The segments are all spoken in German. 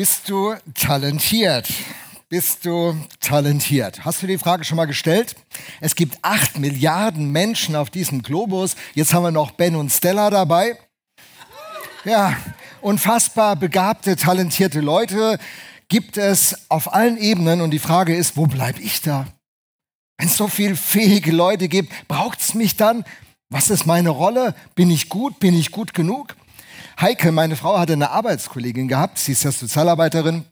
Bist du talentiert? Bist du talentiert? Hast du die Frage schon mal gestellt? Es gibt acht Milliarden Menschen auf diesem Globus. Jetzt haben wir noch Ben und Stella dabei. Ja, unfassbar begabte, talentierte Leute gibt es auf allen Ebenen. Und die Frage ist, wo bleibe ich da? Wenn es so viele fähige Leute gibt, braucht es mich dann? Was ist meine Rolle? Bin ich gut? Bin ich gut genug? Heike, meine Frau, hatte eine Arbeitskollegin gehabt, sie ist ja Sozialarbeiterin.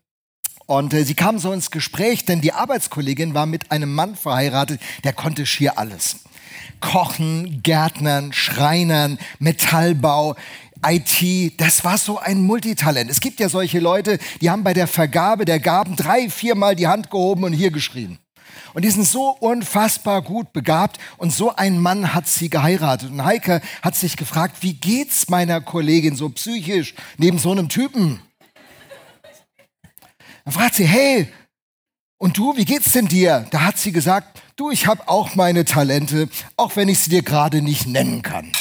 Und äh, sie kam so ins Gespräch, denn die Arbeitskollegin war mit einem Mann verheiratet, der konnte schier alles. Kochen, Gärtnern, Schreinern, Metallbau, IT, das war so ein Multitalent. Es gibt ja solche Leute, die haben bei der Vergabe der Gaben drei, viermal die Hand gehoben und hier geschrien. Und die sind so unfassbar gut begabt und so ein Mann hat sie geheiratet. Und Heike hat sich gefragt, wie geht's meiner Kollegin so psychisch neben so einem Typen? Dann fragt sie, hey, und du, wie geht's denn dir? Da hat sie gesagt, du, ich habe auch meine Talente, auch wenn ich sie dir gerade nicht nennen kann.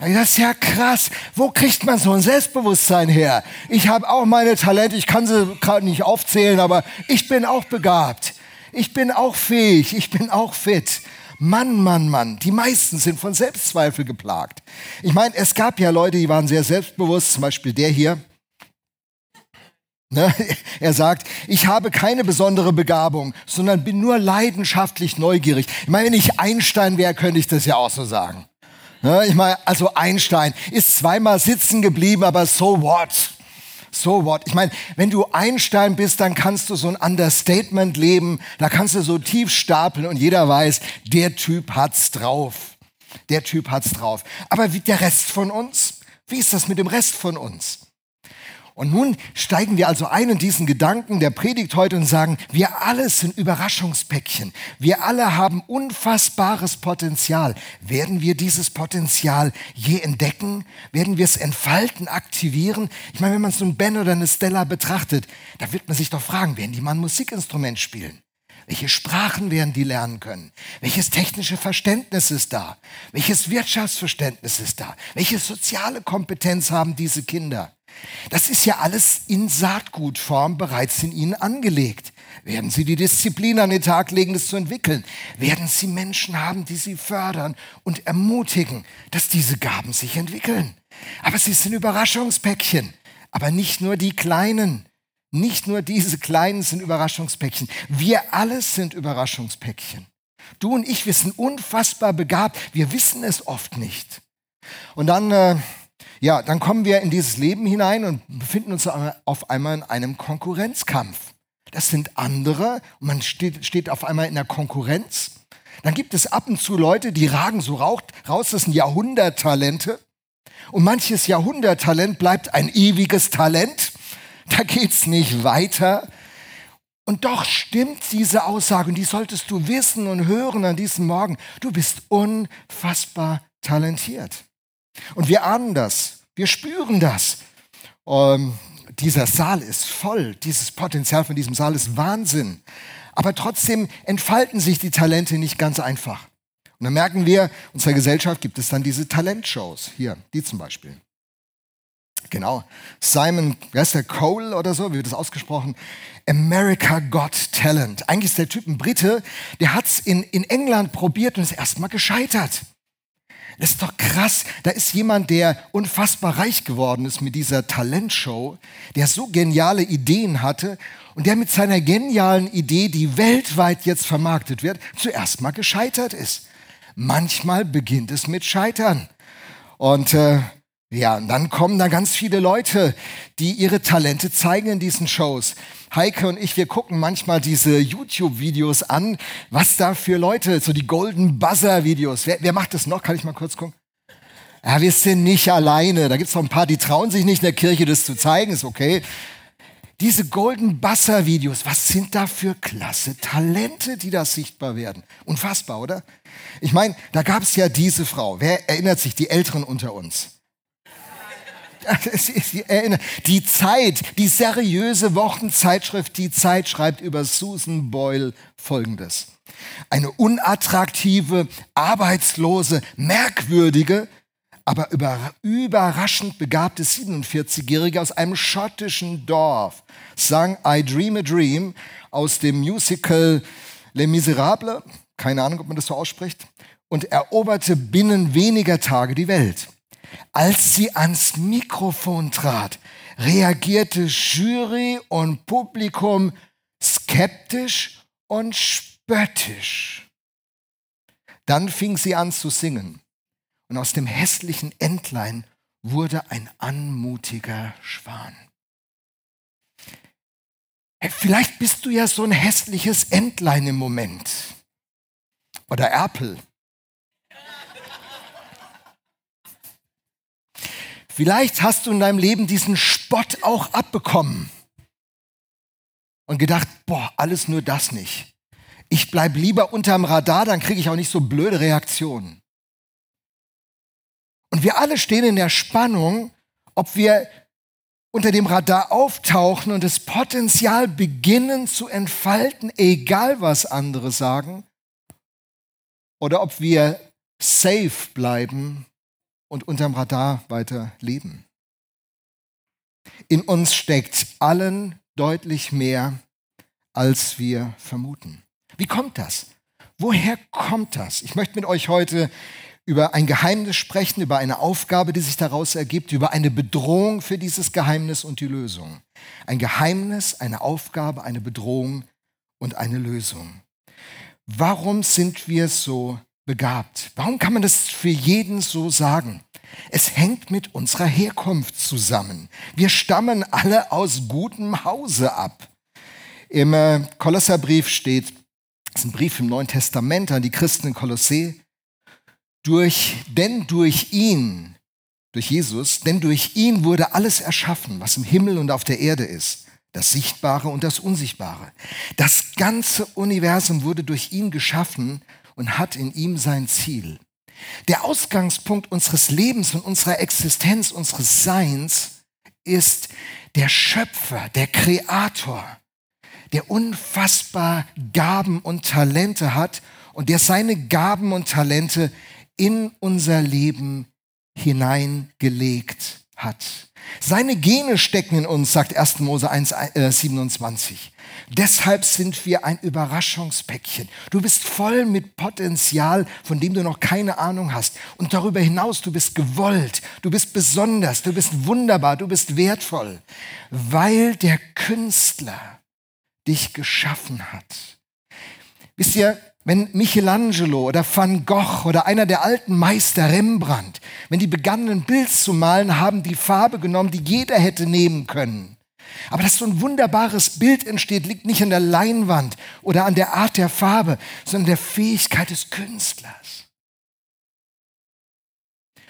Das ist ja krass. Wo kriegt man so ein Selbstbewusstsein her? Ich habe auch meine Talente, ich kann sie gerade nicht aufzählen, aber ich bin auch begabt. Ich bin auch fähig, ich bin auch fit. Mann, Mann, Mann, die meisten sind von Selbstzweifel geplagt. Ich meine, es gab ja Leute, die waren sehr selbstbewusst, zum Beispiel der hier. Ne? Er sagt, ich habe keine besondere Begabung, sondern bin nur leidenschaftlich neugierig. Ich meine, wenn ich Einstein wäre, könnte ich das ja auch so sagen. Ne? Ich meine, also Einstein ist zweimal sitzen geblieben, aber so what? So what? Ich meine, wenn du Einstein bist, dann kannst du so ein Understatement leben, da kannst du so tief stapeln und jeder weiß, der Typ hat's drauf. Der Typ hat's drauf. Aber wie der Rest von uns? Wie ist das mit dem Rest von uns? Und nun steigen wir also ein in diesen Gedanken der Predigt heute und sagen, wir alle sind Überraschungspäckchen. Wir alle haben unfassbares Potenzial. Werden wir dieses Potenzial je entdecken? Werden wir es entfalten, aktivieren? Ich meine, wenn man so einen Ben oder eine Stella betrachtet, da wird man sich doch fragen, werden die mal ein Musikinstrument spielen? Welche Sprachen werden die lernen können? Welches technische Verständnis ist da? Welches Wirtschaftsverständnis ist da? Welche soziale Kompetenz haben diese Kinder? Das ist ja alles in Saatgutform bereits in ihnen angelegt. Werden sie die Disziplin an den Tag legen, das zu entwickeln? Werden sie Menschen haben, die sie fördern und ermutigen, dass diese Gaben sich entwickeln? Aber sie sind Überraschungspäckchen. Aber nicht nur die Kleinen. Nicht nur diese Kleinen sind Überraschungspäckchen. Wir alle sind Überraschungspäckchen. Du und ich, wir sind unfassbar begabt. Wir wissen es oft nicht. Und dann... Äh, ja, dann kommen wir in dieses Leben hinein und befinden uns auf einmal in einem Konkurrenzkampf. Das sind andere und man steht, steht auf einmal in der Konkurrenz. Dann gibt es ab und zu Leute, die ragen so raus, das sind Jahrhunderttalente. Und manches Jahrhunderttalent bleibt ein ewiges Talent. Da geht's nicht weiter. Und doch stimmt diese Aussage und die solltest du wissen und hören an diesem Morgen. Du bist unfassbar talentiert. Und wir ahnen das, wir spüren das. Ähm, dieser Saal ist voll, dieses Potenzial von diesem Saal ist Wahnsinn. Aber trotzdem entfalten sich die Talente nicht ganz einfach. Und dann merken wir, in unserer Gesellschaft gibt es dann diese Talentshows. Hier, die zum Beispiel. Genau. Simon, der Cole oder so, wie wird das ausgesprochen? America Got Talent. Eigentlich ist der Typ ein Brite, der hat es in, in England probiert und ist erstmal gescheitert. Das ist doch krass. Da ist jemand, der unfassbar reich geworden ist mit dieser Talentshow, der so geniale Ideen hatte und der mit seiner genialen Idee, die weltweit jetzt vermarktet wird, zuerst mal gescheitert ist. Manchmal beginnt es mit Scheitern. Und äh, ja, und dann kommen da ganz viele Leute, die ihre Talente zeigen in diesen Shows. Heike und ich, wir gucken manchmal diese YouTube-Videos an, was da für Leute, so die Golden Buzzer-Videos. Wer, wer macht das noch? Kann ich mal kurz gucken? Ja, wir sind nicht alleine. Da gibt es noch ein paar, die trauen sich nicht in der Kirche, das zu zeigen, ist okay. Diese Golden Buzzer-Videos, was sind da für klasse Talente, die da sichtbar werden? Unfassbar, oder? Ich meine, da gab es ja diese Frau. Wer erinnert sich, die Älteren unter uns? Die Zeit, die seriöse Wochenzeitschrift Die Zeit schreibt über Susan Boyle Folgendes. Eine unattraktive, arbeitslose, merkwürdige, aber über, überraschend begabte 47-Jährige aus einem schottischen Dorf sang I Dream a Dream aus dem Musical Les Miserables, keine Ahnung, ob man das so ausspricht, und eroberte binnen weniger Tage die Welt. Als sie ans Mikrofon trat, reagierte Jury und Publikum skeptisch und spöttisch. Dann fing sie an zu singen und aus dem hässlichen Entlein wurde ein anmutiger Schwan. Vielleicht bist du ja so ein hässliches Entlein im Moment. Oder Erpel. Vielleicht hast du in deinem Leben diesen Spott auch abbekommen und gedacht, boah, alles nur das nicht. Ich bleibe lieber unterm Radar, dann kriege ich auch nicht so blöde Reaktionen. Und wir alle stehen in der Spannung, ob wir unter dem Radar auftauchen und das Potenzial beginnen zu entfalten, egal was andere sagen, oder ob wir safe bleiben und unterm Radar weiter leben. In uns steckt allen deutlich mehr, als wir vermuten. Wie kommt das? Woher kommt das? Ich möchte mit euch heute über ein Geheimnis sprechen, über eine Aufgabe, die sich daraus ergibt, über eine Bedrohung für dieses Geheimnis und die Lösung. Ein Geheimnis, eine Aufgabe, eine Bedrohung und eine Lösung. Warum sind wir so begabt? Warum kann man das für jeden so sagen? Es hängt mit unserer Herkunft zusammen. Wir stammen alle aus gutem Hause ab. Im äh, Kolosserbrief steht, das ist ein Brief im Neuen Testament an die Christen in Kolossee, durch, denn durch ihn, durch Jesus, denn durch ihn wurde alles erschaffen, was im Himmel und auf der Erde ist, das Sichtbare und das Unsichtbare. Das ganze Universum wurde durch ihn geschaffen und hat in ihm sein Ziel. Der Ausgangspunkt unseres Lebens und unserer Existenz, unseres Seins ist der Schöpfer, der Kreator, der unfassbar Gaben und Talente hat und der seine Gaben und Talente in unser Leben hineingelegt hat. Seine Gene stecken in uns, sagt 1. Mose 1, äh, 27. Deshalb sind wir ein Überraschungspäckchen. Du bist voll mit Potenzial, von dem du noch keine Ahnung hast. Und darüber hinaus, du bist gewollt, du bist besonders, du bist wunderbar, du bist wertvoll, weil der Künstler dich geschaffen hat. Wisst ihr, wenn Michelangelo oder Van Gogh oder einer der alten Meister Rembrandt, wenn die begannen, ein Bild zu malen, haben die Farbe genommen, die jeder hätte nehmen können. Aber dass so ein wunderbares Bild entsteht, liegt nicht an der Leinwand oder an der Art der Farbe, sondern der Fähigkeit des Künstlers.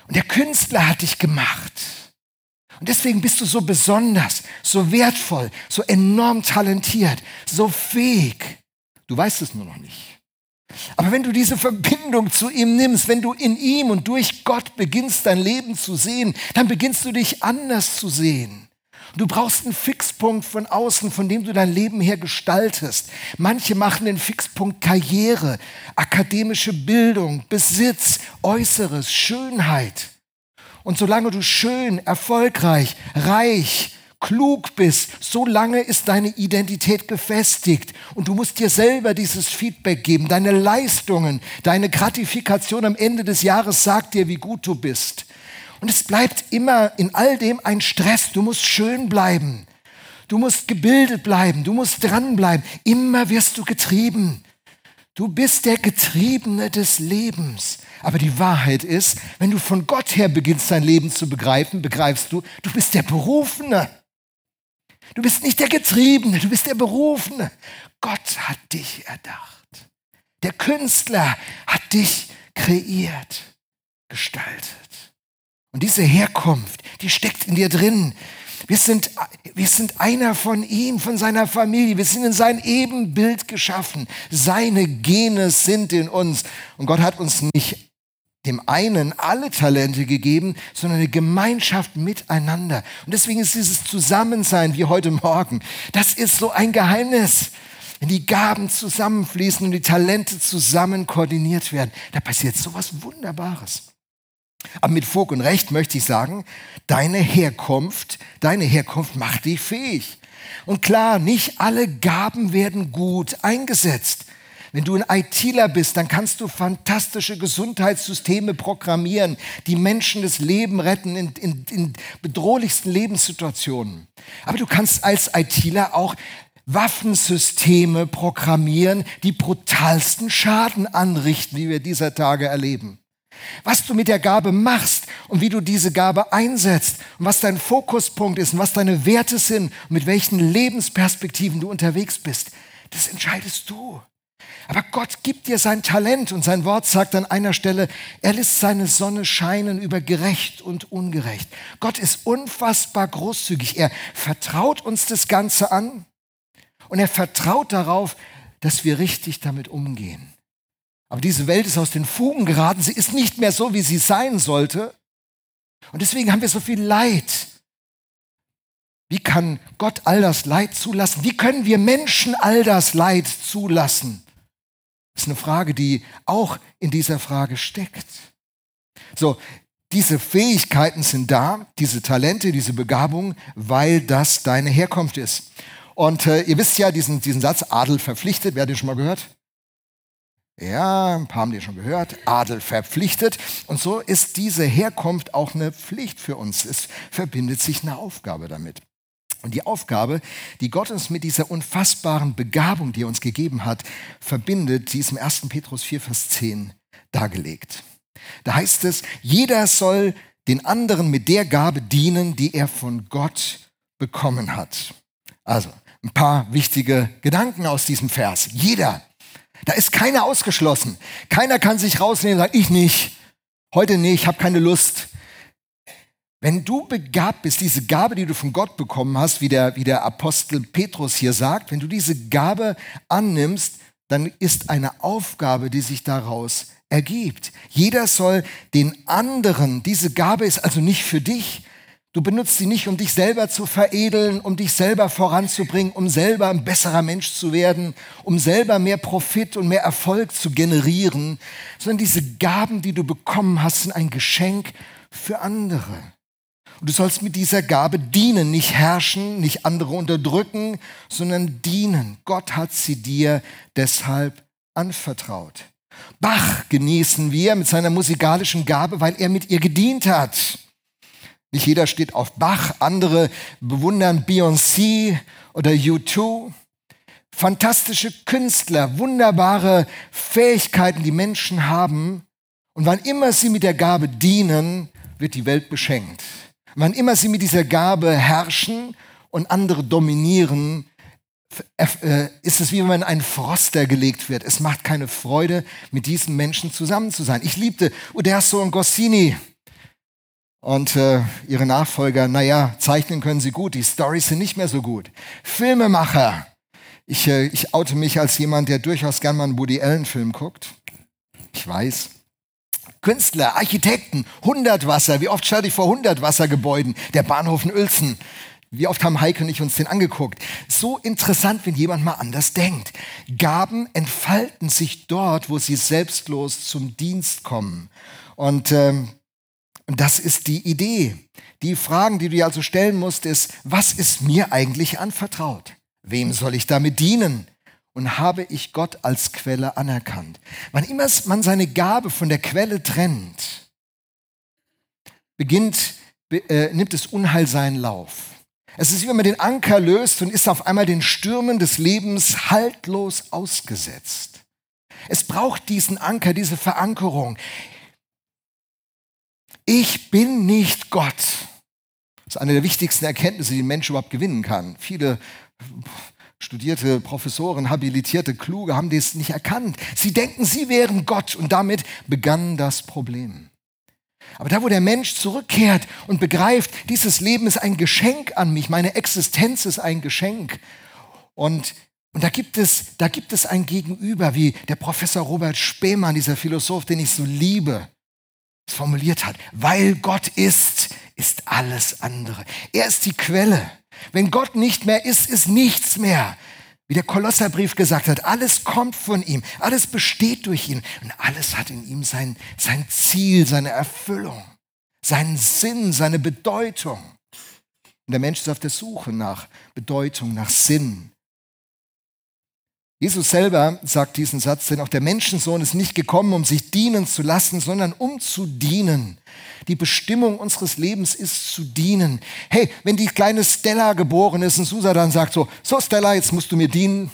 Und der Künstler hat dich gemacht. Und deswegen bist du so besonders, so wertvoll, so enorm talentiert, so fähig. Du weißt es nur noch nicht. Aber wenn du diese Verbindung zu ihm nimmst, wenn du in ihm und durch Gott beginnst dein Leben zu sehen, dann beginnst du dich anders zu sehen. Du brauchst einen Fixpunkt von außen, von dem du dein Leben her gestaltest. Manche machen den Fixpunkt Karriere, akademische Bildung, Besitz, Äußeres, Schönheit. Und solange du schön, erfolgreich, reich, klug bist, so lange ist deine Identität gefestigt. Und du musst dir selber dieses Feedback geben. Deine Leistungen, deine Gratifikation am Ende des Jahres sagt dir, wie gut du bist. Und es bleibt immer in all dem ein Stress. Du musst schön bleiben. Du musst gebildet bleiben. Du musst dranbleiben. Immer wirst du getrieben. Du bist der Getriebene des Lebens. Aber die Wahrheit ist, wenn du von Gott her beginnst, dein Leben zu begreifen, begreifst du, du bist der Berufene. Du bist nicht der Getriebene, du bist der Berufene. Gott hat dich erdacht. Der Künstler hat dich kreiert, gestaltet. Und diese Herkunft, die steckt in dir drin. Wir sind, wir sind einer von ihm, von seiner Familie. Wir sind in sein Ebenbild geschaffen. Seine Gene sind in uns. Und Gott hat uns nicht dem einen alle Talente gegeben, sondern eine Gemeinschaft miteinander. Und deswegen ist dieses Zusammensein wie heute Morgen, das ist so ein Geheimnis. Wenn die Gaben zusammenfließen und die Talente zusammen koordiniert werden, da passiert sowas Wunderbares. Aber mit Fug und Recht möchte ich sagen, deine Herkunft, deine Herkunft macht dich fähig. Und klar, nicht alle Gaben werden gut eingesetzt. Wenn du ein ITler bist, dann kannst du fantastische Gesundheitssysteme programmieren, die Menschen das Leben retten in, in, in bedrohlichsten Lebenssituationen. Aber du kannst als ITler auch Waffensysteme programmieren, die brutalsten Schaden anrichten, wie wir dieser Tage erleben. Was du mit der Gabe machst und wie du diese Gabe einsetzt und was dein Fokuspunkt ist und was deine Werte sind und mit welchen Lebensperspektiven du unterwegs bist, das entscheidest du. Aber Gott gibt dir sein Talent und sein Wort sagt an einer Stelle, er lässt seine Sonne scheinen über gerecht und ungerecht. Gott ist unfassbar großzügig. Er vertraut uns das Ganze an und er vertraut darauf, dass wir richtig damit umgehen. Aber diese Welt ist aus den Fugen geraten. Sie ist nicht mehr so, wie sie sein sollte. Und deswegen haben wir so viel Leid. Wie kann Gott all das Leid zulassen? Wie können wir Menschen all das Leid zulassen? Das ist eine Frage, die auch in dieser Frage steckt. So, diese Fähigkeiten sind da, diese Talente, diese Begabung, weil das deine Herkunft ist. Und äh, ihr wisst ja diesen, diesen Satz, Adel verpflichtet, wer hat den schon mal gehört? Ja, ein paar haben den schon gehört. Adel verpflichtet. Und so ist diese Herkunft auch eine Pflicht für uns. Es verbindet sich eine Aufgabe damit. Und die Aufgabe, die Gott uns mit dieser unfassbaren Begabung, die er uns gegeben hat, verbindet, die ist im 1. Petrus 4, Vers 10 dargelegt. Da heißt es, jeder soll den anderen mit der Gabe dienen, die er von Gott bekommen hat. Also, ein paar wichtige Gedanken aus diesem Vers. Jeder. Da ist keiner ausgeschlossen. Keiner kann sich rausnehmen und sagen, ich nicht. Heute nicht, ich habe keine Lust. Wenn du begabt bist, diese Gabe, die du von Gott bekommen hast, wie der, wie der Apostel Petrus hier sagt, wenn du diese Gabe annimmst, dann ist eine Aufgabe, die sich daraus ergibt. Jeder soll den anderen, diese Gabe ist also nicht für dich, Du benutzt sie nicht, um dich selber zu veredeln, um dich selber voranzubringen, um selber ein besserer Mensch zu werden, um selber mehr Profit und mehr Erfolg zu generieren, sondern diese Gaben, die du bekommen hast, sind ein Geschenk für andere. Und du sollst mit dieser Gabe dienen, nicht herrschen, nicht andere unterdrücken, sondern dienen. Gott hat sie dir deshalb anvertraut. Bach genießen wir mit seiner musikalischen Gabe, weil er mit ihr gedient hat. Nicht jeder steht auf Bach, andere bewundern Beyoncé oder U2. Fantastische Künstler, wunderbare Fähigkeiten, die Menschen haben. Und wann immer sie mit der Gabe dienen, wird die Welt beschenkt. Wann immer sie mit dieser Gabe herrschen und andere dominieren, äh, ist es wie wenn ein Froster gelegt wird. Es macht keine Freude, mit diesen Menschen zusammen zu sein. Ich liebte Uderzo und Goscinny und äh, ihre Nachfolger. Naja, zeichnen können sie gut, die Storys sind nicht mehr so gut. Filmemacher. Ich, äh, ich oute mich als jemand, der durchaus gern mal einen Woody Allen-Film guckt. Ich weiß. Künstler, Architekten, Hundertwasser. Wie oft stell ich vor Hundertwassergebäuden? Der Bahnhof in Uelzen. Wie oft haben Heike und ich uns den angeguckt? So interessant, wenn jemand mal anders denkt. Gaben entfalten sich dort, wo sie selbstlos zum Dienst kommen. Und, ähm, das ist die Idee. Die Fragen, die du dir also stellen musst, ist, was ist mir eigentlich anvertraut? Wem soll ich damit dienen? Und habe ich Gott als Quelle anerkannt. Wann immer man seine Gabe von der Quelle trennt, beginnt, äh, nimmt es Unheil seinen Lauf. Es ist wie wenn man den Anker löst und ist auf einmal den Stürmen des Lebens haltlos ausgesetzt. Es braucht diesen Anker, diese Verankerung. Ich bin nicht Gott. Das ist eine der wichtigsten Erkenntnisse, die ein Mensch überhaupt gewinnen kann. Viele studierte Professoren, habilitierte Kluge haben das nicht erkannt. Sie denken, sie wären Gott und damit begann das Problem. Aber da, wo der Mensch zurückkehrt und begreift, dieses Leben ist ein Geschenk an mich, meine Existenz ist ein Geschenk. Und, und da, gibt es, da gibt es ein Gegenüber, wie der Professor Robert Spemann, dieser Philosoph, den ich so liebe, es formuliert hat. Weil Gott ist, ist alles andere. Er ist die Quelle. Wenn Gott nicht mehr ist, ist nichts mehr. Wie der Kolosserbrief gesagt hat, alles kommt von ihm, alles besteht durch ihn und alles hat in ihm sein, sein Ziel, seine Erfüllung. seinen Sinn, seine Bedeutung. Und der Mensch ist auf der Suche nach Bedeutung, nach Sinn. Jesus selber sagt diesen Satz, denn auch der Menschensohn ist nicht gekommen, um sich dienen zu lassen, sondern um zu dienen. Die Bestimmung unseres Lebens ist zu dienen. Hey, wenn die kleine Stella geboren ist und Susa dann sagt so, so Stella, jetzt musst du mir dienen,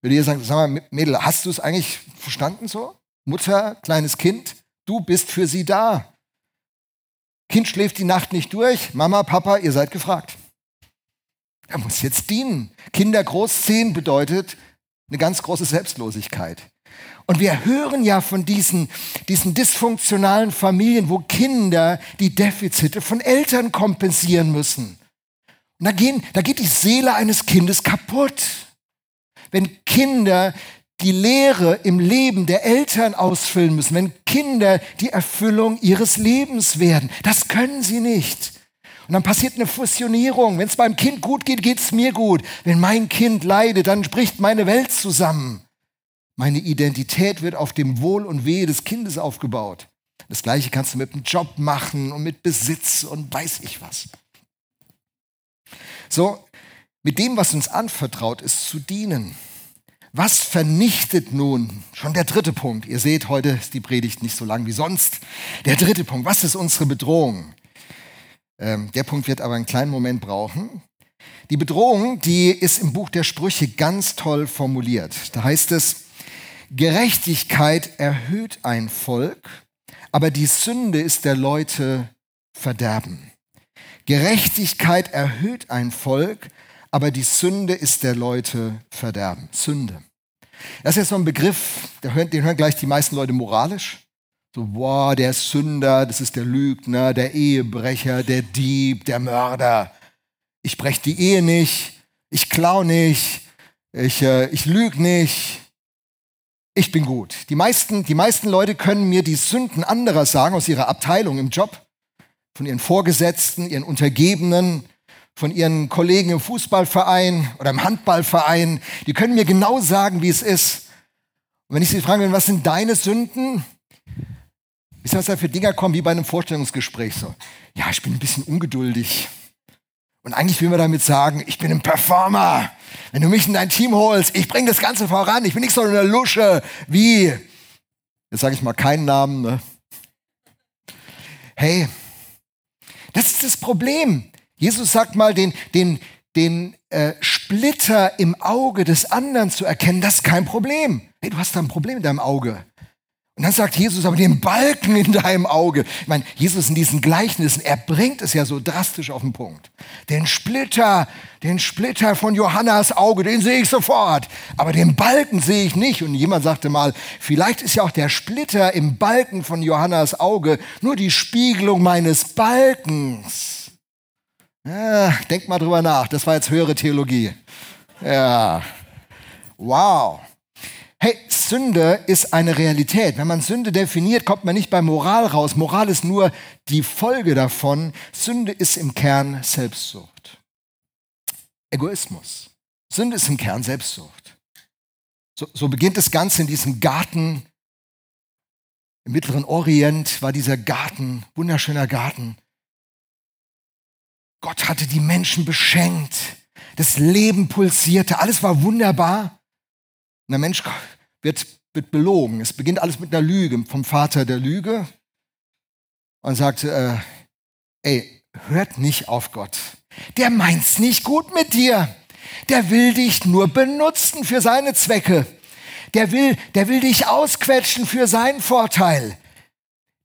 würde ihr sagen, sag mal, Mädel, hast du es eigentlich verstanden so? Mutter, kleines Kind, du bist für sie da. Kind schläft die Nacht nicht durch. Mama, Papa, ihr seid gefragt. Er muss jetzt dienen. Kinder großziehen bedeutet eine ganz große Selbstlosigkeit. Und wir hören ja von diesen, diesen dysfunktionalen Familien, wo Kinder die Defizite von Eltern kompensieren müssen. Und da, gehen, da geht die Seele eines Kindes kaputt. Wenn Kinder die Lehre im Leben der Eltern ausfüllen müssen, wenn Kinder die Erfüllung ihres Lebens werden. Das können sie nicht. Und dann passiert eine Fusionierung. Wenn es meinem Kind gut geht, geht es mir gut. Wenn mein Kind leidet, dann bricht meine Welt zusammen. Meine Identität wird auf dem Wohl und Wehe des Kindes aufgebaut. Das gleiche kannst du mit dem Job machen und mit Besitz und weiß ich was. So, mit dem, was uns anvertraut ist, zu dienen. Was vernichtet nun? Schon der dritte Punkt. Ihr seht, heute ist die Predigt nicht so lang wie sonst. Der dritte Punkt. Was ist unsere Bedrohung? Ähm, der Punkt wird aber einen kleinen Moment brauchen. Die Bedrohung, die ist im Buch der Sprüche ganz toll formuliert. Da heißt es, Gerechtigkeit erhöht ein Volk, aber die Sünde ist der Leute Verderben. Gerechtigkeit erhöht ein Volk, aber die Sünde ist der Leute Verderben. Sünde. Das ist jetzt so ein Begriff, den hören, den hören gleich die meisten Leute moralisch. So, boah, der Sünder, das ist der Lügner, der Ehebrecher, der Dieb, der Mörder. Ich breche die Ehe nicht, ich klau nicht, ich, äh, ich lüge nicht. Ich bin gut. Die meisten, die meisten Leute können mir die Sünden anderer sagen aus ihrer Abteilung im Job, von ihren Vorgesetzten, ihren Untergebenen, von ihren Kollegen im Fußballverein oder im Handballverein, die können mir genau sagen, wie es ist. Und wenn ich sie fragen was sind deine Sünden? Wisst ihr, was da für Dinger kommen, wie bei einem Vorstellungsgespräch? So, ja, ich bin ein bisschen ungeduldig. Und eigentlich will man damit sagen, ich bin ein Performer. Wenn du mich in dein Team holst, ich bringe das Ganze voran. Ich bin nicht so eine Lusche wie, jetzt sage ich mal keinen Namen. Ne? Hey, das ist das Problem. Jesus sagt mal, den, den, den äh, Splitter im Auge des anderen zu erkennen, das ist kein Problem. Hey, du hast da ein Problem in deinem Auge. Und dann sagt Jesus aber den Balken in deinem Auge. Ich meine, Jesus in diesen Gleichnissen, er bringt es ja so drastisch auf den Punkt. Den Splitter, den Splitter von Johannas Auge, den sehe ich sofort. Aber den Balken sehe ich nicht. Und jemand sagte mal, vielleicht ist ja auch der Splitter im Balken von Johannas Auge nur die Spiegelung meines Balkens. Ja, denk mal drüber nach. Das war jetzt höhere Theologie. Ja. Wow. Hey, Sünde ist eine Realität. Wenn man Sünde definiert, kommt man nicht bei Moral raus. Moral ist nur die Folge davon. Sünde ist im Kern Selbstsucht. Egoismus. Sünde ist im Kern Selbstsucht. So, so beginnt das Ganze in diesem Garten. Im Mittleren Orient war dieser Garten, wunderschöner Garten. Gott hatte die Menschen beschenkt. Das Leben pulsierte. Alles war wunderbar. Und der Mensch wird, wird belogen. Es beginnt alles mit einer Lüge vom Vater der Lüge und sagt, äh, ey, hört nicht auf Gott. Der meint's nicht gut mit dir. Der will dich nur benutzen für seine Zwecke. Der will, der will dich ausquetschen für seinen Vorteil.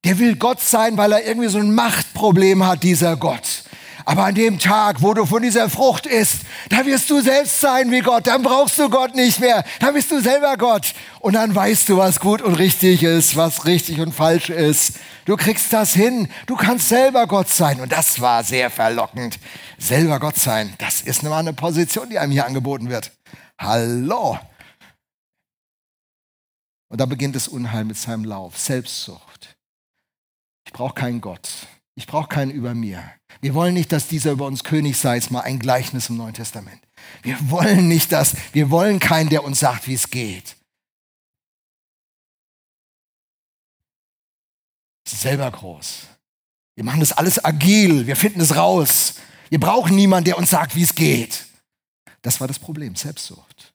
Der will Gott sein, weil er irgendwie so ein Machtproblem hat, dieser Gott. Aber an dem Tag, wo du von dieser Frucht isst, da wirst du selbst sein wie Gott. Dann brauchst du Gott nicht mehr. Dann bist du selber Gott. Und dann weißt du, was gut und richtig ist, was richtig und falsch ist. Du kriegst das hin. Du kannst selber Gott sein. Und das war sehr verlockend. Selber Gott sein, das ist mal eine Position, die einem hier angeboten wird. Hallo. Und da beginnt das Unheil mit seinem Lauf. Selbstsucht. Ich brauche keinen Gott. Ich brauche keinen über mir. Wir wollen nicht, dass dieser über uns König sei, ist mal ein Gleichnis im Neuen Testament. Wir wollen nicht das, wir wollen keinen, der uns sagt, wie es geht. Selber groß. Wir machen das alles agil, wir finden es raus. Wir brauchen niemanden, der uns sagt, wie es geht. Das war das Problem, Selbstsucht.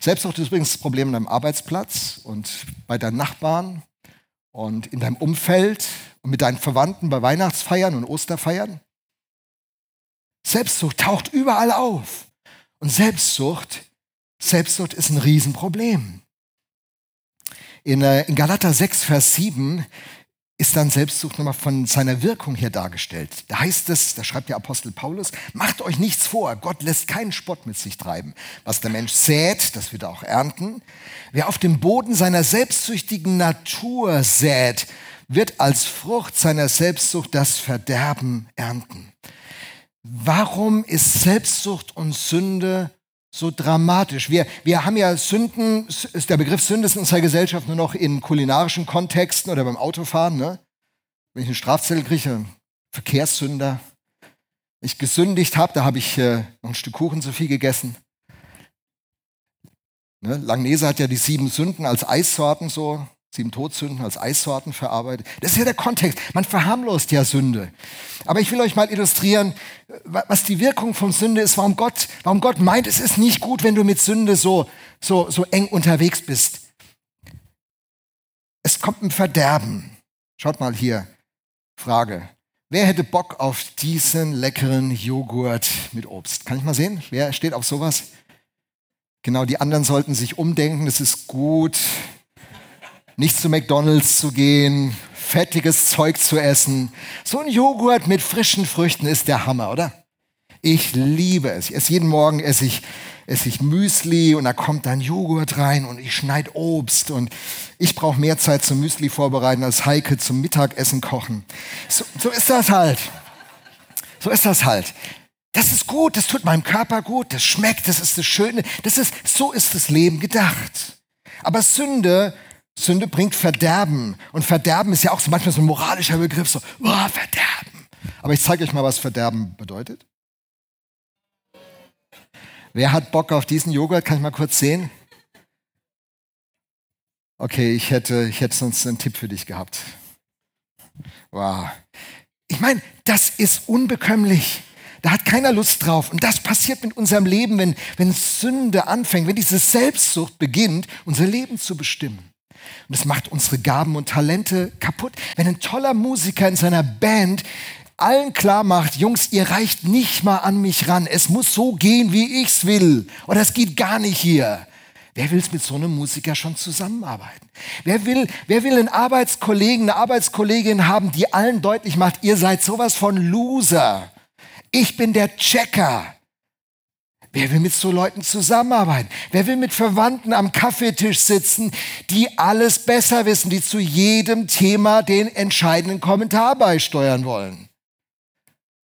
Selbstsucht ist übrigens das Problem an deinem Arbeitsplatz und bei deinen Nachbarn und in deinem Umfeld und mit deinen Verwandten bei Weihnachtsfeiern und Osterfeiern. Selbstsucht taucht überall auf. Und Selbstsucht, Selbstsucht ist ein Riesenproblem. In, äh, in Galater 6, Vers 7 ist dann Selbstsucht nochmal von seiner Wirkung her dargestellt. Da heißt es, da schreibt der Apostel Paulus, macht euch nichts vor, Gott lässt keinen Spott mit sich treiben. Was der Mensch sät, das wird er auch ernten. Wer auf dem Boden seiner selbstsüchtigen Natur sät, wird als Frucht seiner Selbstsucht das Verderben ernten. Warum ist Selbstsucht und Sünde so dramatisch? Wir, wir haben ja Sünden, ist der Begriff Sünde ist in unserer Gesellschaft nur noch in kulinarischen Kontexten oder beim Autofahren. Ne? Wenn ich einen Strafzettel kriege, Verkehrssünder. Wenn ich gesündigt habe, da habe ich äh, noch ein Stück Kuchen zu viel gegessen. Ne? Langnese hat ja die sieben Sünden als Eissorten so sieben Todsünden als Eissorten verarbeitet. Das ist ja der Kontext. Man verharmlost ja Sünde. Aber ich will euch mal illustrieren, was die Wirkung von Sünde ist, warum Gott, warum Gott meint, es ist nicht gut, wenn du mit Sünde so, so, so eng unterwegs bist. Es kommt ein Verderben. Schaut mal hier. Frage. Wer hätte Bock auf diesen leckeren Joghurt mit Obst? Kann ich mal sehen? Wer steht auf sowas? Genau, die anderen sollten sich umdenken. Das ist gut nicht zu McDonald's zu gehen, fettiges Zeug zu essen. So ein Joghurt mit frischen Früchten ist der Hammer, oder? Ich liebe es. Ich esse jeden Morgen esse ich, esse ich Müsli und da kommt dann Joghurt rein und ich schneide Obst und ich brauche mehr Zeit zum Müsli vorbereiten als Heike zum Mittagessen kochen. So, so ist das halt. So ist das halt. Das ist gut, das tut meinem Körper gut, das schmeckt, das ist das Schöne. Das ist, so ist das Leben gedacht. Aber Sünde Sünde bringt Verderben. Und Verderben ist ja auch so manchmal so ein moralischer Begriff, so, oh, Verderben. Aber ich zeige euch mal, was Verderben bedeutet. Wer hat Bock auf diesen Joghurt? Kann ich mal kurz sehen? Okay, ich hätte, ich hätte sonst einen Tipp für dich gehabt. Wow. Ich meine, das ist unbekömmlich. Da hat keiner Lust drauf. Und das passiert mit unserem Leben, wenn, wenn Sünde anfängt, wenn diese Selbstsucht beginnt, unser Leben zu bestimmen. Und es macht unsere Gaben und Talente kaputt. Wenn ein toller Musiker in seiner Band allen klar macht, Jungs, ihr reicht nicht mal an mich ran. Es muss so gehen, wie ich's will. Oder es geht gar nicht hier. Wer will mit so einem Musiker schon zusammenarbeiten? Wer will, wer will einen Arbeitskollegen, eine Arbeitskollegin haben, die allen deutlich macht, ihr seid sowas von Loser. Ich bin der Checker. Wer will mit so Leuten zusammenarbeiten? Wer will mit Verwandten am Kaffeetisch sitzen, die alles besser wissen, die zu jedem Thema den entscheidenden Kommentar beisteuern wollen?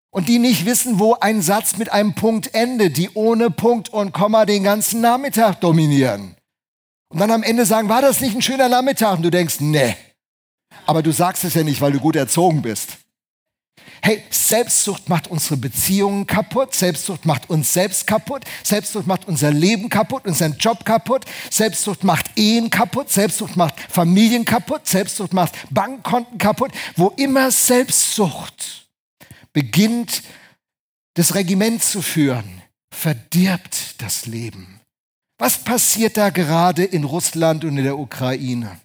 Und die nicht wissen, wo ein Satz mit einem Punkt endet, die ohne Punkt und Komma den ganzen Nachmittag dominieren. Und dann am Ende sagen, war das nicht ein schöner Nachmittag? Und du denkst, nee. Aber du sagst es ja nicht, weil du gut erzogen bist. Hey, Selbstsucht macht unsere Beziehungen kaputt, Selbstsucht macht uns selbst kaputt, Selbstsucht macht unser Leben kaputt, unseren Job kaputt, Selbstsucht macht Ehen kaputt, Selbstsucht macht Familien kaputt, Selbstsucht macht Bankkonten kaputt. Wo immer Selbstsucht beginnt, das Regiment zu führen, verdirbt das Leben. Was passiert da gerade in Russland und in der Ukraine?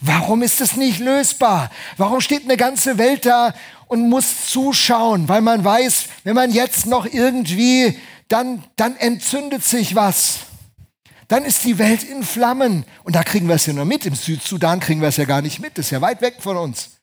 Warum ist es nicht lösbar? Warum steht eine ganze Welt da und muss zuschauen, weil man weiß, wenn man jetzt noch irgendwie, dann, dann entzündet sich was. Dann ist die Welt in Flammen. Und da kriegen wir es ja nur mit. Im Südsudan kriegen wir es ja gar nicht mit. Das ist ja weit weg von uns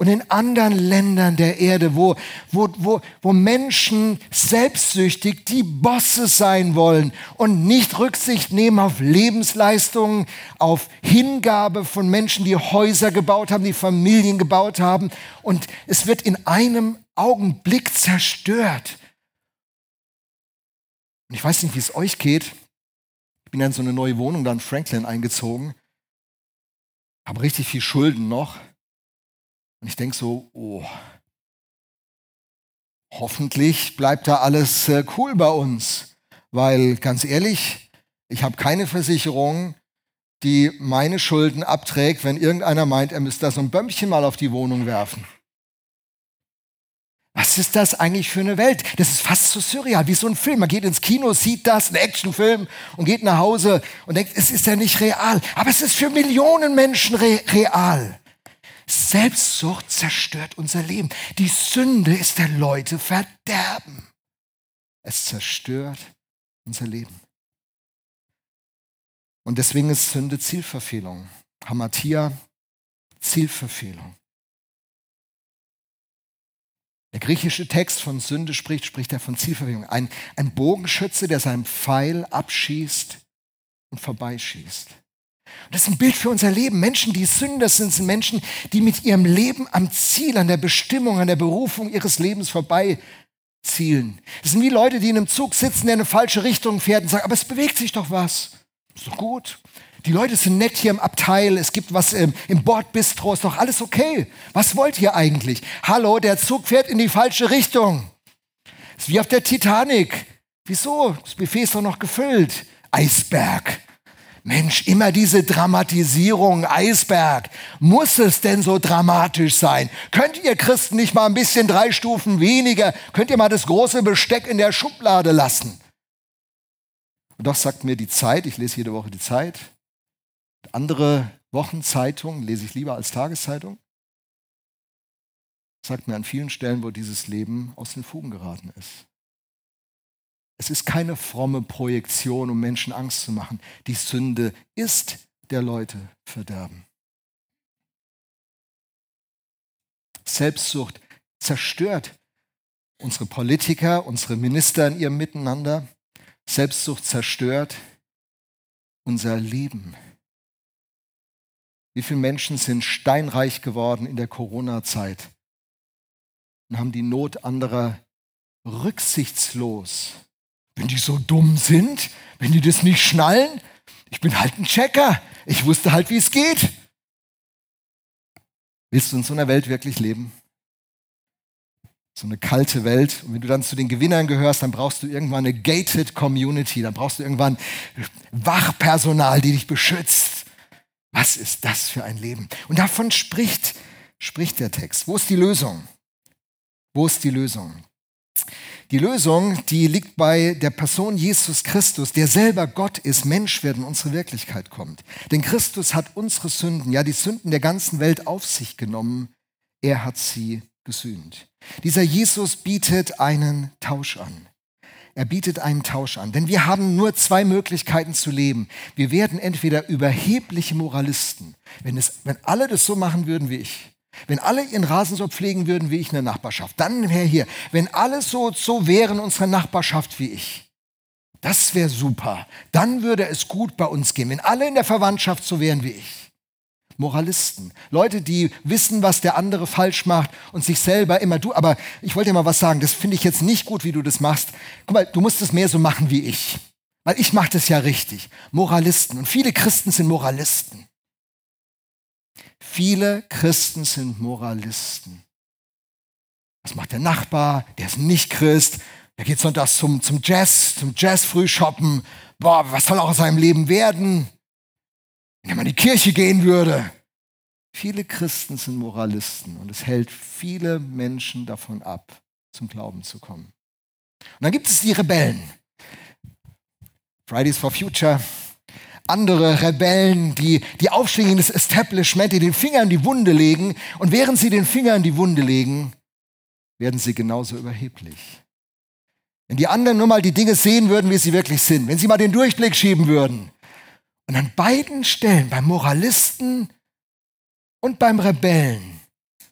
und in anderen Ländern der Erde, wo, wo, wo, wo Menschen selbstsüchtig die Bosse sein wollen und nicht Rücksicht nehmen auf Lebensleistungen, auf Hingabe von Menschen, die Häuser gebaut haben, die Familien gebaut haben. Und es wird in einem Augenblick zerstört. Und ich weiß nicht, wie es euch geht. Ich bin in so eine neue Wohnung da in Franklin eingezogen, habe richtig viel Schulden noch und ich denke so, oh, hoffentlich bleibt da alles äh, cool bei uns. Weil ganz ehrlich, ich habe keine Versicherung, die meine Schulden abträgt, wenn irgendeiner meint, er müsste da so ein Bömmchen mal auf die Wohnung werfen. Was ist das eigentlich für eine Welt? Das ist fast so surreal, wie so ein Film. Man geht ins Kino, sieht das, ein Actionfilm und geht nach Hause und denkt, es ist ja nicht real. Aber es ist für Millionen Menschen re real. Selbstsucht zerstört unser Leben. Die Sünde ist der Leute Verderben. Es zerstört unser Leben. Und deswegen ist Sünde Zielverfehlung. Hamatia, Zielverfehlung. Der griechische Text von Sünde spricht, spricht er von Zielverfehlung. Ein, ein Bogenschütze, der seinen Pfeil abschießt und vorbeischießt. Und das ist ein Bild für unser Leben. Menschen, die Sünder sind, sind Menschen, die mit ihrem Leben am Ziel, an der Bestimmung, an der Berufung ihres Lebens vorbei zielen. Das sind wie Leute, die in einem Zug sitzen, der in eine falsche Richtung fährt und sagen, aber es bewegt sich doch was. Ist doch gut. Die Leute sind nett hier im Abteil, es gibt was im, im Bordbistro, ist doch alles okay. Was wollt ihr eigentlich? Hallo, der Zug fährt in die falsche Richtung. Ist wie auf der Titanic. Wieso? Das Buffet ist doch noch gefüllt. Eisberg. Mensch, immer diese Dramatisierung, Eisberg. Muss es denn so dramatisch sein? Könnt ihr Christen nicht mal ein bisschen drei Stufen weniger? Könnt ihr mal das große Besteck in der Schublade lassen? Und doch sagt mir die Zeit, ich lese jede Woche die Zeit, andere Wochenzeitungen lese ich lieber als Tageszeitung. Sagt mir an vielen Stellen, wo dieses Leben aus den Fugen geraten ist. Es ist keine fromme Projektion, um Menschen Angst zu machen. Die Sünde ist der Leute Verderben. Selbstsucht zerstört unsere Politiker, unsere Minister in ihrem Miteinander. Selbstsucht zerstört unser Leben. Wie viele Menschen sind steinreich geworden in der Corona-Zeit und haben die Not anderer rücksichtslos wenn die so dumm sind, wenn die das nicht schnallen, ich bin halt ein Checker. Ich wusste halt, wie es geht. Willst du in so einer Welt wirklich leben? So eine kalte Welt. Und wenn du dann zu den Gewinnern gehörst, dann brauchst du irgendwann eine gated Community. Dann brauchst du irgendwann Wachpersonal, die dich beschützt. Was ist das für ein Leben? Und davon spricht, spricht der Text. Wo ist die Lösung? Wo ist die Lösung? Die Lösung, die liegt bei der Person Jesus Christus, der selber Gott ist, Mensch wird in unsere Wirklichkeit kommt. Denn Christus hat unsere Sünden, ja die Sünden der ganzen Welt auf sich genommen. Er hat sie gesühnt. Dieser Jesus bietet einen Tausch an. Er bietet einen Tausch an. Denn wir haben nur zwei Möglichkeiten zu leben. Wir werden entweder überhebliche Moralisten, wenn, es, wenn alle das so machen würden wie ich, wenn alle ihren Rasen so pflegen würden wie ich in der Nachbarschaft, dann wäre hier, wenn alle so, so wären unserer Nachbarschaft wie ich, das wäre super. Dann würde es gut bei uns gehen, wenn alle in der Verwandtschaft so wären wie ich. Moralisten, Leute, die wissen, was der andere falsch macht und sich selber immer du. Aber ich wollte dir mal was sagen, das finde ich jetzt nicht gut, wie du das machst. Guck mal, du musst es mehr so machen wie ich, weil ich mache das ja richtig. Moralisten und viele Christen sind Moralisten. Viele Christen sind Moralisten. Was macht der Nachbar? Der ist nicht Christ. Der geht sonntags zum, zum Jazz, zum Jazz-Frühshoppen. Boah, was soll auch aus seinem Leben werden? Wenn er mal in die Kirche gehen würde. Viele Christen sind Moralisten und es hält viele Menschen davon ab, zum Glauben zu kommen. Und dann gibt es die Rebellen. Fridays for Future, andere Rebellen, die, die aufstehen das Establishment, die den Finger in die Wunde legen. Und während sie den Finger in die Wunde legen, werden sie genauso überheblich. Wenn die anderen nur mal die Dinge sehen würden, wie sie wirklich sind, wenn sie mal den Durchblick schieben würden. Und an beiden Stellen, beim Moralisten und beim Rebellen,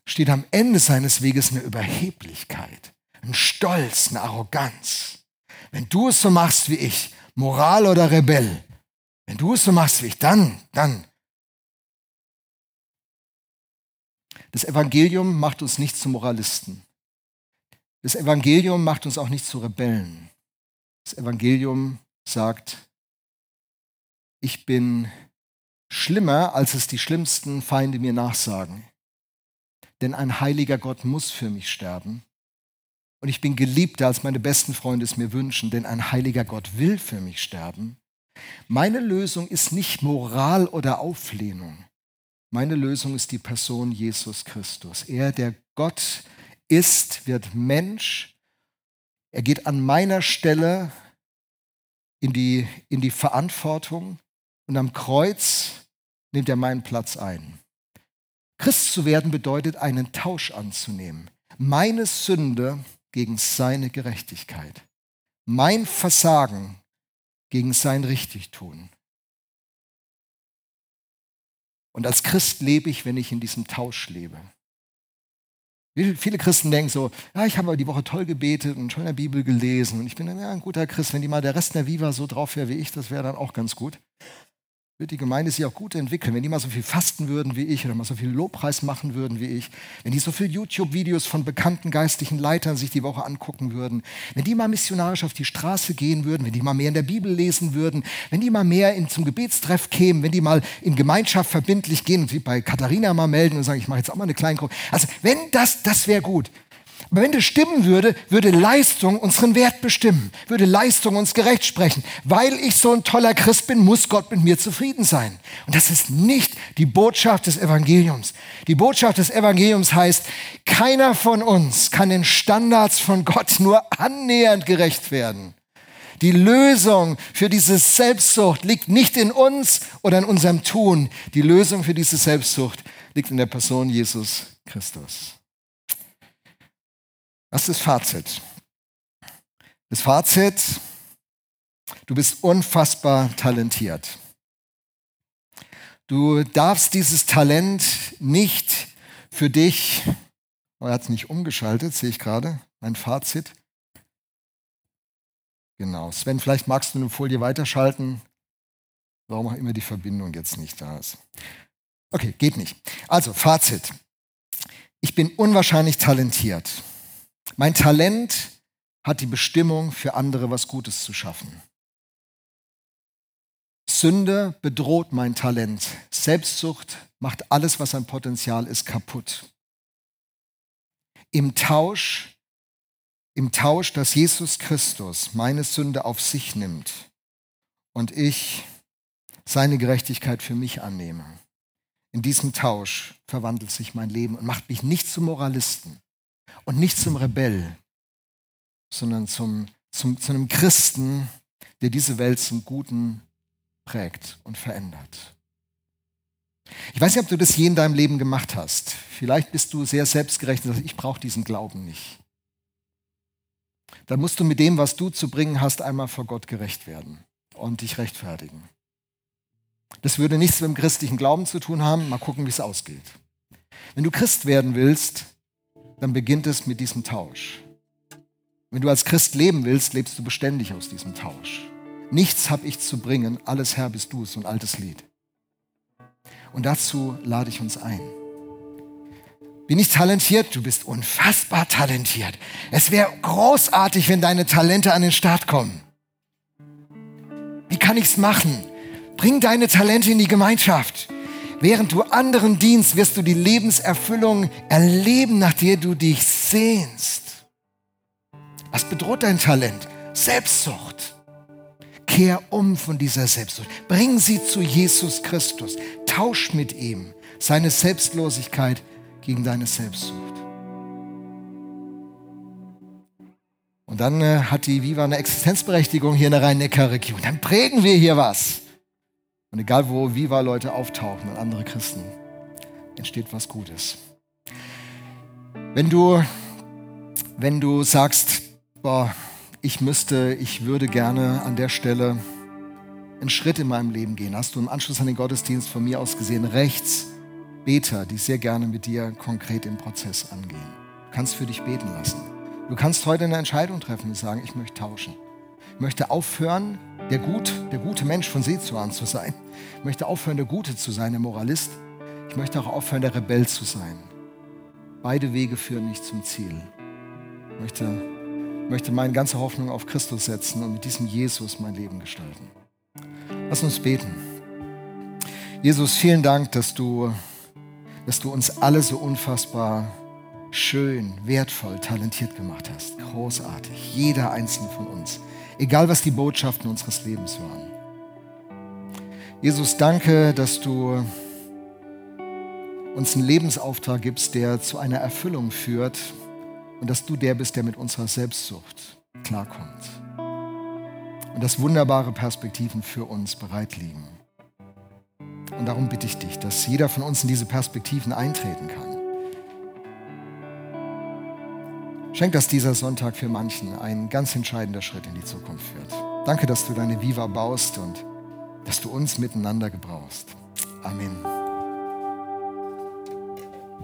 steht am Ende seines Weges eine Überheblichkeit, ein Stolz, eine Arroganz. Wenn du es so machst wie ich, Moral oder Rebell, wenn du es so machst wie ich, dann, dann. Das Evangelium macht uns nicht zu Moralisten. Das Evangelium macht uns auch nicht zu Rebellen. Das Evangelium sagt, ich bin schlimmer, als es die schlimmsten Feinde mir nachsagen. Denn ein heiliger Gott muss für mich sterben. Und ich bin geliebter, als meine besten Freunde es mir wünschen, denn ein heiliger Gott will für mich sterben. Meine Lösung ist nicht Moral oder Auflehnung. Meine Lösung ist die Person Jesus Christus. Er, der Gott ist, wird Mensch. Er geht an meiner Stelle in die, in die Verantwortung und am Kreuz nimmt er meinen Platz ein. Christ zu werden bedeutet, einen Tausch anzunehmen. Meine Sünde gegen seine Gerechtigkeit. Mein Versagen gegen sein Richtigtun. Und als Christ lebe ich, wenn ich in diesem Tausch lebe. Viele Christen denken so, ja, ich habe die Woche toll gebetet und schon in der Bibel gelesen und ich bin ja, ein guter Christ. Wenn die mal der Rest der Viva so drauf wäre wie ich, das wäre dann auch ganz gut wird die Gemeinde sich auch gut entwickeln. Wenn die mal so viel fasten würden wie ich oder mal so viel Lobpreis machen würden wie ich, wenn die so viele YouTube-Videos von bekannten geistlichen Leitern sich die Woche angucken würden, wenn die mal missionarisch auf die Straße gehen würden, wenn die mal mehr in der Bibel lesen würden, wenn die mal mehr in, zum Gebetstreff kämen, wenn die mal in Gemeinschaft verbindlich gehen und sich bei Katharina mal melden und sagen, ich mache jetzt auch mal eine kleine Gruppe. Also wenn das, das wäre gut. Aber wenn das stimmen würde, würde Leistung unseren Wert bestimmen, würde Leistung uns gerecht sprechen. Weil ich so ein toller Christ bin, muss Gott mit mir zufrieden sein. Und das ist nicht die Botschaft des Evangeliums. Die Botschaft des Evangeliums heißt, keiner von uns kann den Standards von Gott nur annähernd gerecht werden. Die Lösung für diese Selbstsucht liegt nicht in uns oder in unserem Tun. Die Lösung für diese Selbstsucht liegt in der Person Jesus Christus. Was ist das Fazit? Das Fazit, du bist unfassbar talentiert. Du darfst dieses Talent nicht für dich, oh, er hat es nicht umgeschaltet, sehe ich gerade, mein Fazit. Genau, Sven, vielleicht magst du eine Folie weiterschalten, warum auch immer die Verbindung jetzt nicht da ist. Okay, geht nicht. Also, Fazit. Ich bin unwahrscheinlich talentiert. Mein Talent hat die Bestimmung, für andere was Gutes zu schaffen. Sünde bedroht mein Talent. Selbstsucht macht alles, was ein Potenzial ist, kaputt. Im Tausch, im Tausch, dass Jesus Christus meine Sünde auf sich nimmt und ich seine Gerechtigkeit für mich annehme. In diesem Tausch verwandelt sich mein Leben und macht mich nicht zum Moralisten, und nicht zum Rebell, sondern zum, zum, zu einem Christen, der diese Welt zum Guten prägt und verändert. Ich weiß nicht, ob du das je in deinem Leben gemacht hast. Vielleicht bist du sehr selbstgerecht und sagst, ich brauche diesen Glauben nicht. Dann musst du mit dem, was du zu bringen hast, einmal vor Gott gerecht werden und dich rechtfertigen. Das würde nichts mit dem christlichen Glauben zu tun haben. Mal gucken, wie es ausgeht. Wenn du Christ werden willst, dann beginnt es mit diesem Tausch. Wenn du als Christ leben willst, lebst du beständig aus diesem Tausch. Nichts habe ich zu bringen, alles Herr bist du, so ein altes Lied. Und dazu lade ich uns ein. Bin ich talentiert? Du bist unfassbar talentiert. Es wäre großartig, wenn deine Talente an den Start kommen. Wie kann ich es machen? Bring deine Talente in die Gemeinschaft. Während du anderen dienst, wirst du die Lebenserfüllung erleben, nach der du dich sehnst. Was bedroht dein Talent? Selbstsucht. Kehr um von dieser Selbstsucht. Bring sie zu Jesus Christus. Tausch mit ihm seine Selbstlosigkeit gegen deine Selbstsucht. Und dann äh, hat die Viva eine Existenzberechtigung hier in der Rhein-Neckar-Region. Dann prägen wir hier was. Und egal wo Viva-Leute auftauchen und andere Christen, entsteht was Gutes. Wenn du, wenn du sagst, boah, ich müsste, ich würde gerne an der Stelle einen Schritt in meinem Leben gehen, hast du im Anschluss an den Gottesdienst von mir aus gesehen rechts Beter, die sehr gerne mit dir konkret den Prozess angehen. Du kannst für dich beten lassen. Du kannst heute eine Entscheidung treffen und sagen, ich möchte tauschen. Ich möchte aufhören, der, gut, der gute Mensch von Seezuan zu sein. Ich möchte aufhören, der Gute zu sein, der Moralist. Ich möchte auch aufhören, der Rebell zu sein. Beide Wege führen nicht zum Ziel. Ich möchte, möchte meine ganze Hoffnung auf Christus setzen und mit diesem Jesus mein Leben gestalten. Lass uns beten. Jesus, vielen Dank, dass du, dass du uns alle so unfassbar schön, wertvoll, talentiert gemacht hast. Großartig. Jeder einzelne von uns. Egal, was die Botschaften unseres Lebens waren. Jesus, danke, dass du uns einen Lebensauftrag gibst, der zu einer Erfüllung führt und dass du der bist, der mit unserer Selbstsucht klarkommt. Und dass wunderbare Perspektiven für uns bereit liegen. Und darum bitte ich dich, dass jeder von uns in diese Perspektiven eintreten kann. Schenk, dass dieser Sonntag für manchen ein ganz entscheidender Schritt in die Zukunft wird. Danke, dass du deine Viva baust und dass du uns miteinander gebrauchst. Amen.